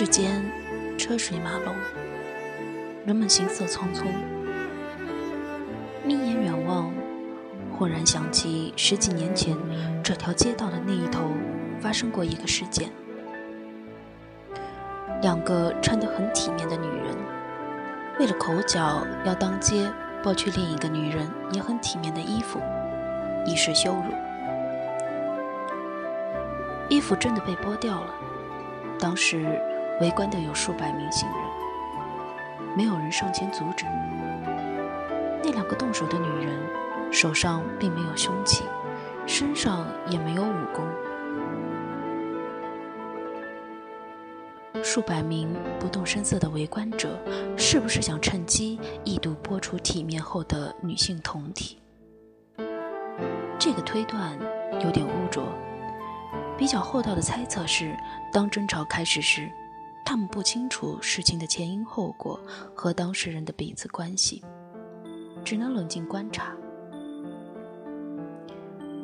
世间，车水马龙，人们行色匆匆。眯眼远望，忽然想起十几年前这条街道的那一头发生过一个事件：两个穿得很体面的女人，为了口角要当街剥去另一个女人也很体面的衣服，以示羞辱。衣服真的被剥掉了。当时围观的有数百名行人，没有人上前阻止。那两个动手的女人手上并没有凶器，身上也没有武功。数百名不动声色的围观者，是不是想趁机一睹剥除体面后的女性酮体？这个推断有点污浊。比较厚道的猜测是，当争吵开始时，他们不清楚事情的前因后果和当事人的彼此关系，只能冷静观察。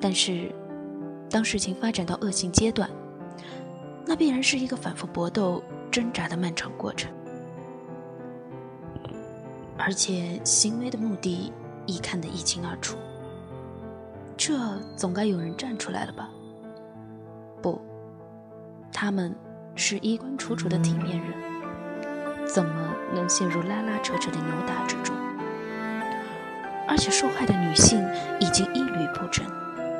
但是，当事情发展到恶性阶段，那必然是一个反复搏斗、挣扎的漫长过程，而且行为的目的已看得一清二楚。这总该有人站出来了吧？不，他们是衣冠楚楚的体面人，怎么能陷入拉拉扯扯的扭打之中？而且受害的女性已经一缕不整，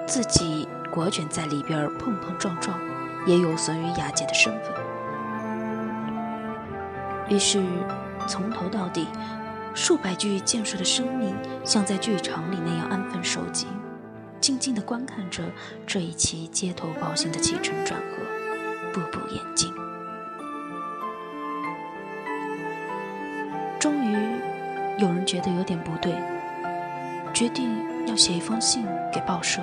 自己裹卷在里边碰碰撞撞，也有损于雅洁的身份。于是，从头到底，数百具健硕的生命像在剧场里那样安分守己。静静地观看着这一期街头暴行的起承转合，步步演进。终于，有人觉得有点不对，决定要写一封信给报社，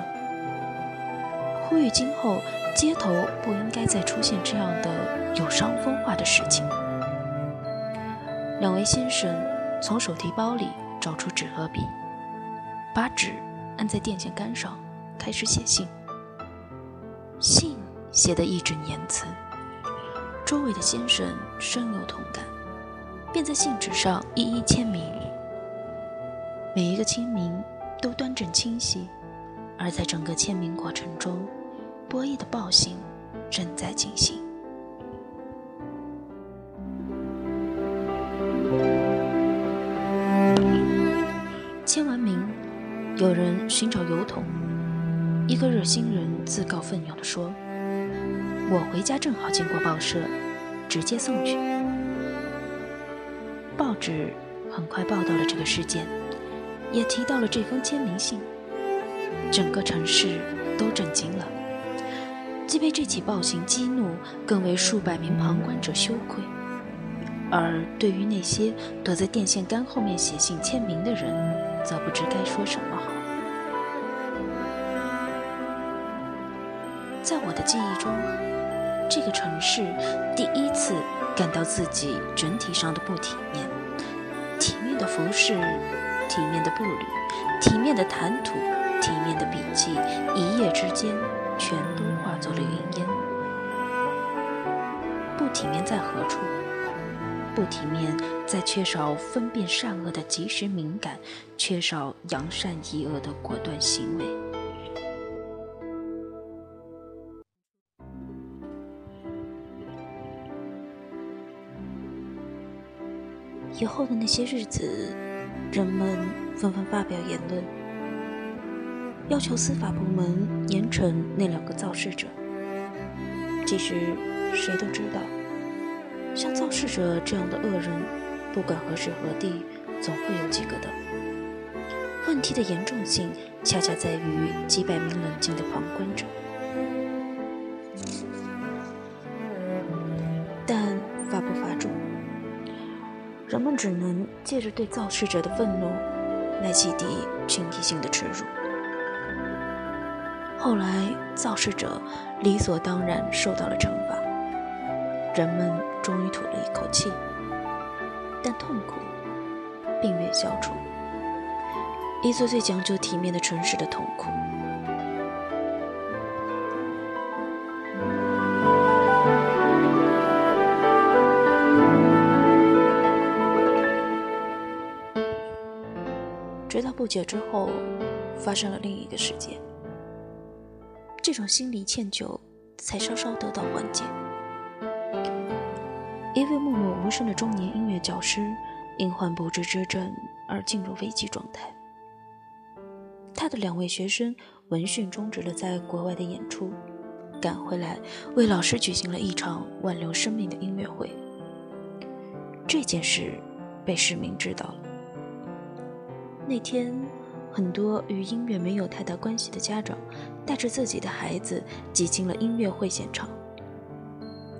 呼吁今后街头不应该再出现这样的有伤风化的事情。两位先生从手提包里找出纸和笔，把纸。按在电线杆上，开始写信。信写得义正言辞，周围的先生深有同感，便在信纸上一一签名。每一个签名都端正清晰，而在整个签名过程中，波弈的暴行正在进行。签完名。有人寻找邮筒，一个热心人自告奋勇地说：“我回家正好经过报社，直接送去。”报纸很快报道了这个事件，也提到了这封签名信，整个城市都震惊了，既被这起暴行激怒，更为数百名旁观者羞愧。而对于那些躲在电线杆后面写信签名的人，则不知该说什么好。在我的记忆中，这个城市第一次感到自己整体上的不体面。体面的服饰，体面的步履，体面的谈吐，体面的笔记，一夜之间全都化作了云烟。不体面在何处？不体面，在缺少分辨善恶的及时敏感，缺少扬善抑恶的果断行为。以后的那些日子，人们纷纷发表言论，要求司法部门严惩那两个造事者。其实，谁都知道。像造事者这样的恶人，不管何时何地，总会有几个的。问题的严重性，恰恰在于几百名冷静的旁观者。们只能借着对造事者的愤怒，来洗涤群体性的耻辱。后来，造事者理所当然受到了惩罚。人们终于吐了一口气，但痛苦并未消除。一座最讲究体面的城市的痛苦。不久之后，发生了另一个事件。这种心理歉疚才稍稍得到缓解。一位默默无声的中年音乐教师，因患不治之症而进入危机状态。他的两位学生闻讯终止了在国外的演出，赶回来为老师举行了一场挽留生命的音乐会。这件事被市民知道了。那天，很多与音乐没有太大关系的家长带着自己的孩子挤进了音乐会现场。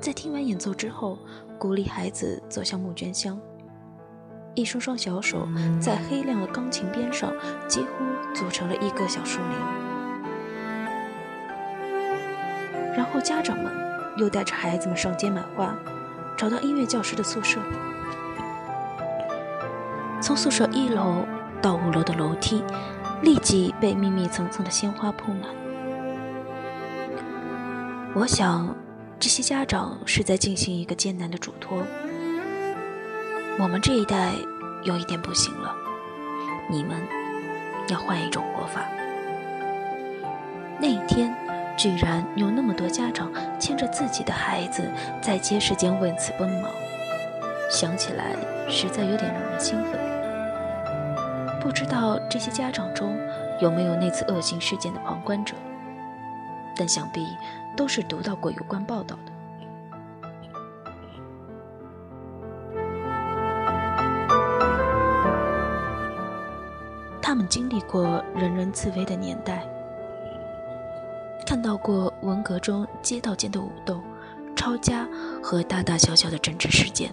在听完演奏之后，鼓励孩子走向募捐箱。一双双小手在黑亮的钢琴边上，几乎组成了一个小树林。然后家长们又带着孩子们上街买花，找到音乐教师的宿舍。从宿舍一楼到五楼的楼梯，立即被密密层层的鲜花铺满。我想，这些家长是在进行一个艰难的嘱托。我们这一代有一点不行了，你们要换一种活法。那一天，居然有那么多家长牵着自己的孩子在街市间为此奔忙，想起来实在有点让人兴奋。不知道这些家长中有没有那次恶性事件的旁观者，但想必都是读到过有关报道的。他们经历过人人自危的年代，看到过文革中街道间的武斗、抄家和大大小小的政治事件，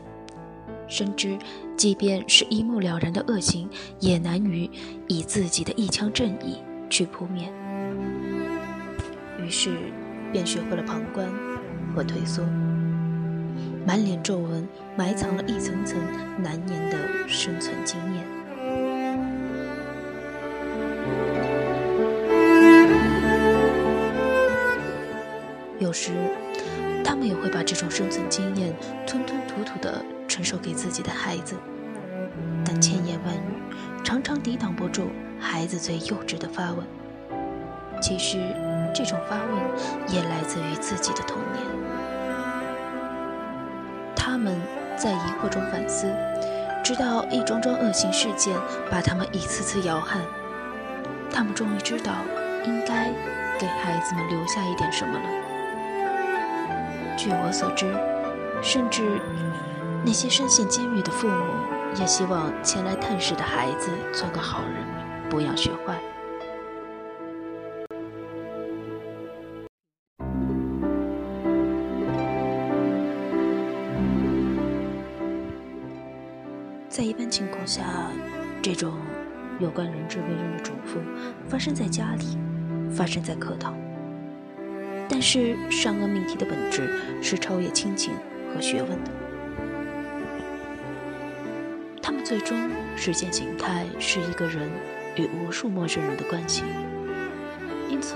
深知即便是一目了然的恶行，也难于以自己的一腔正义去扑灭。于是，便学会了旁观和退缩，满脸皱纹，埋藏了一层层难言的生存经验。有时，他们也会把这种生存经验吞吞吐吐的传授给自己的孩子，但千言万语常常抵挡不住孩子最幼稚的发问。其实，这种发问也来自于自己的童年。他们在疑惑中反思，直到一桩桩恶性事件把他们一次次摇撼，他们终于知道应该给孩子们留下一点什么了。据我所知，甚至那些身陷监狱的父母也希望前来探视的孩子做个好人，不要学坏。在一般情况下，这种有关人质为人的嘱咐发生在家里，发生在课堂。但是善恶命题的本质是超越亲情和学问的，最终实现形态是一个人与无数陌生人的关系。因此，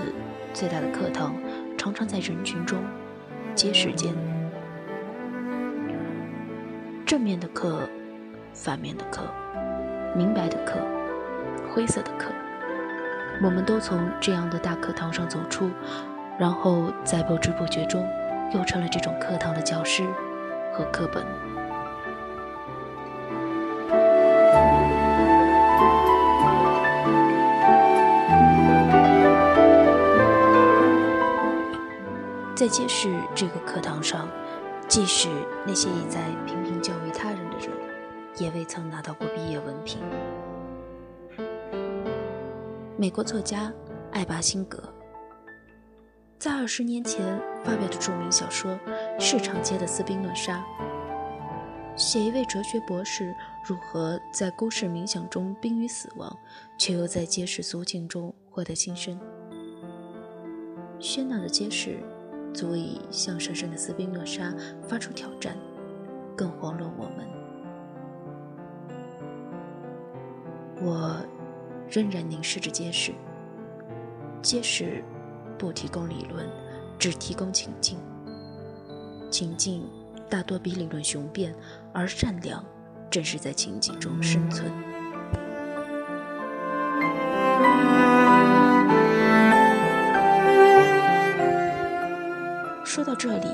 最大的课堂常常在人群中、街市间。正面的课，反面的课，明白的课，灰色的课，我们都从这样的大课堂上走出。然后在不知不觉中，又成了这种课堂的教师和课本。在揭示这个课堂上，即使那些已在频频教育他人的人，也未曾拿到过毕业文凭。美国作家艾巴辛格。在二十年前发表的著名小说《市场街的斯宾诺莎》，写一位哲学博士如何在都市冥想中濒于死亡，却又在街市俗境中获得新生。喧闹的街市足以向神圣的斯宾诺莎发出挑战，更遑论我们。我仍然凝视着街市，街市。不提供理论，只提供情境。情境大多比理论雄辩，而善良正是在情境中生存。这里，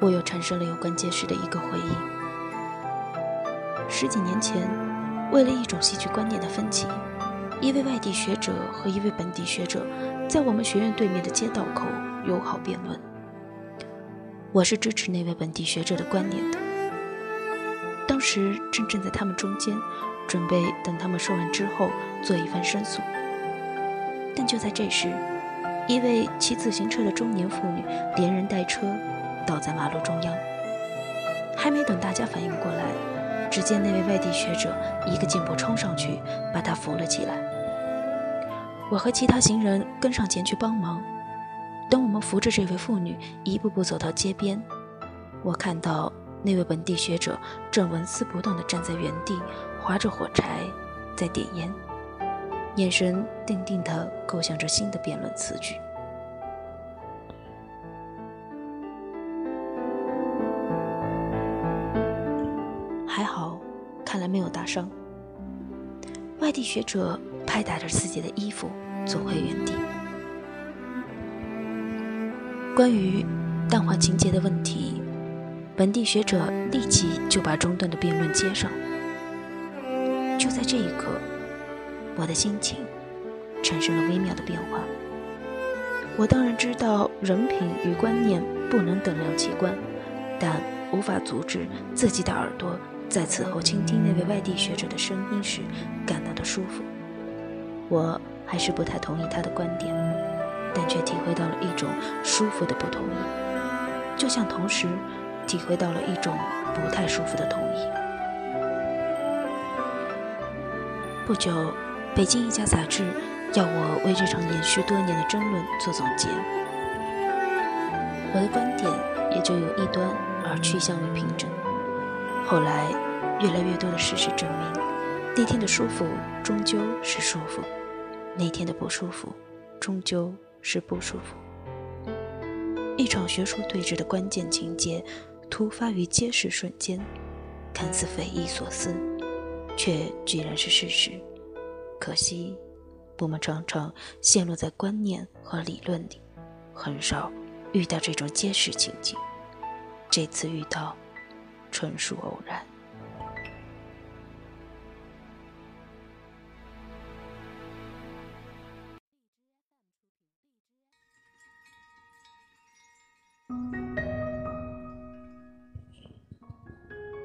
我又产生了有关结石的一个回忆。十几年前，为了一种戏剧观念的分歧，一位外地学者和一位本地学者在我们学院对面的街道口友好辩论。我是支持那位本地学者的观点的。当时正站在他们中间，准备等他们说完之后做一番申诉。但就在这时，一位骑自行车的中年妇女连人带车倒在马路中央。还没等大家反应过来，只见那位外地学者一个箭步冲上去，把她扶了起来。我和其他行人跟上前去帮忙。等我们扶着这位妇女一步步走到街边，我看到。那位本地学者正纹丝不动地站在原地，划着火柴，在点烟，眼神定定地构想着新的辩论词句。还好，看来没有大伤。外地学者拍打着自己的衣服，走回原地。关于淡化情节的问题。本地学者立即就把中断的辩论接上。就在这一刻，我的心情产生了微妙的变化。我当然知道人品与观念不能等量齐观，但无法阻止自己的耳朵在此后倾听那位外地学者的声音时感到的舒服。我还是不太同意他的观点，但却体会到了一种舒服的不同意，就像同时。体会到了一种不太舒服的同意。不久，北京一家杂志要我为这场延续多年的争论做总结，我的观点也就由一端而趋向于平整。后来，越来越多的事实证明，那天的舒服终究是舒服，那天的不舒服终究是不舒服。一场学术对峙的关键情节。突发于揭示瞬间，看似匪夷所思，却居然是事实。可惜，我们常常陷落在观念和理论里，很少遇到这种揭示情景。这次遇到，纯属偶然。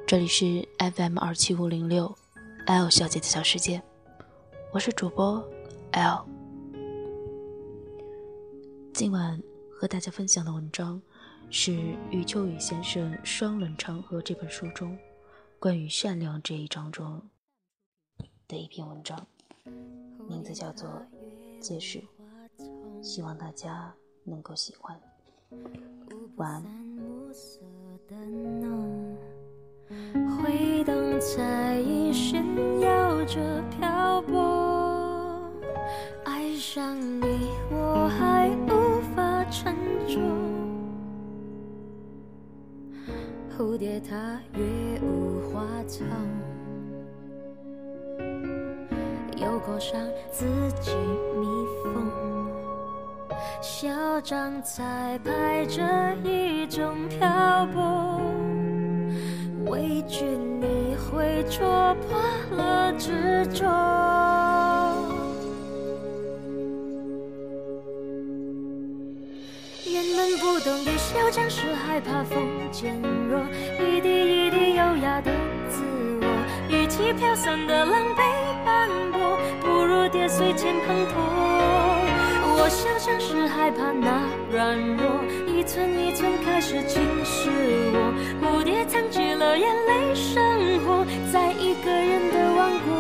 这里是 FM 二七五零六，L 小姐的小世界，我是主播 L。今晚和大家分享的文章是余秋雨先生《双冷长河》这本书中关于善良这一章中的一篇文章，名字叫做《揭示》，希望大家能够喜欢。晚安。挥动在一线，摇着漂泊。爱上你，我还无法沉着。蝴蝶它越无花草，又裹上自己蜜蜂，嚣张在排着一种漂泊。畏惧你会戳破了执着，原本不懂的嚣张是害怕风渐弱，一滴一滴优雅的自我，与其飘散的狼狈斑驳，不如跌碎前滂沱。我嚣张是害怕那软弱，一寸一寸开始侵蚀我。蝴蝶藏起了眼泪，生活在一个人的王国。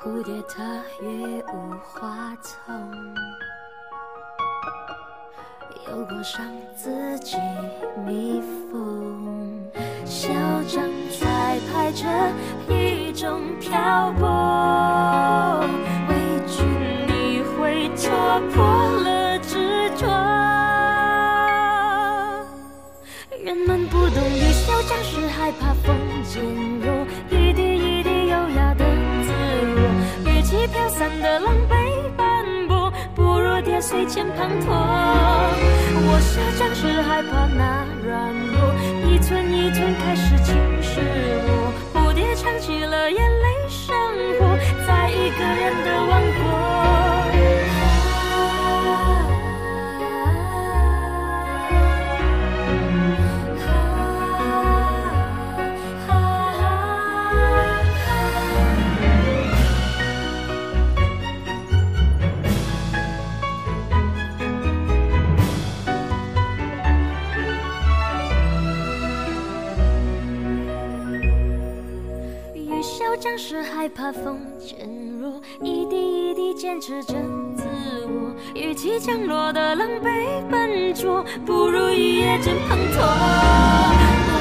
蝴蝶它越无花丛，又过上自己蜜蜂，嚣张在排着一种漂泊，畏惧你会戳破了。随前滂沱。我下站时，害怕那软弱，一寸一寸开始侵蚀我。蝴蝶唱起了眼泪生活，在一个人的王国。持真自我。与其降落的狼狈笨拙，不如一夜间滂沱。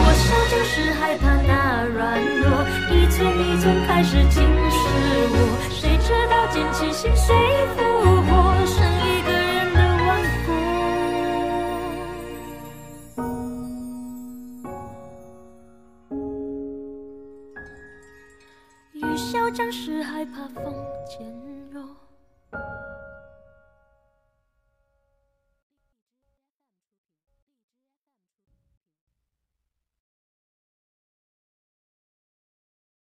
我想就是害怕那软弱，一寸一寸开始侵蚀我。谁知道坚持心谁复活。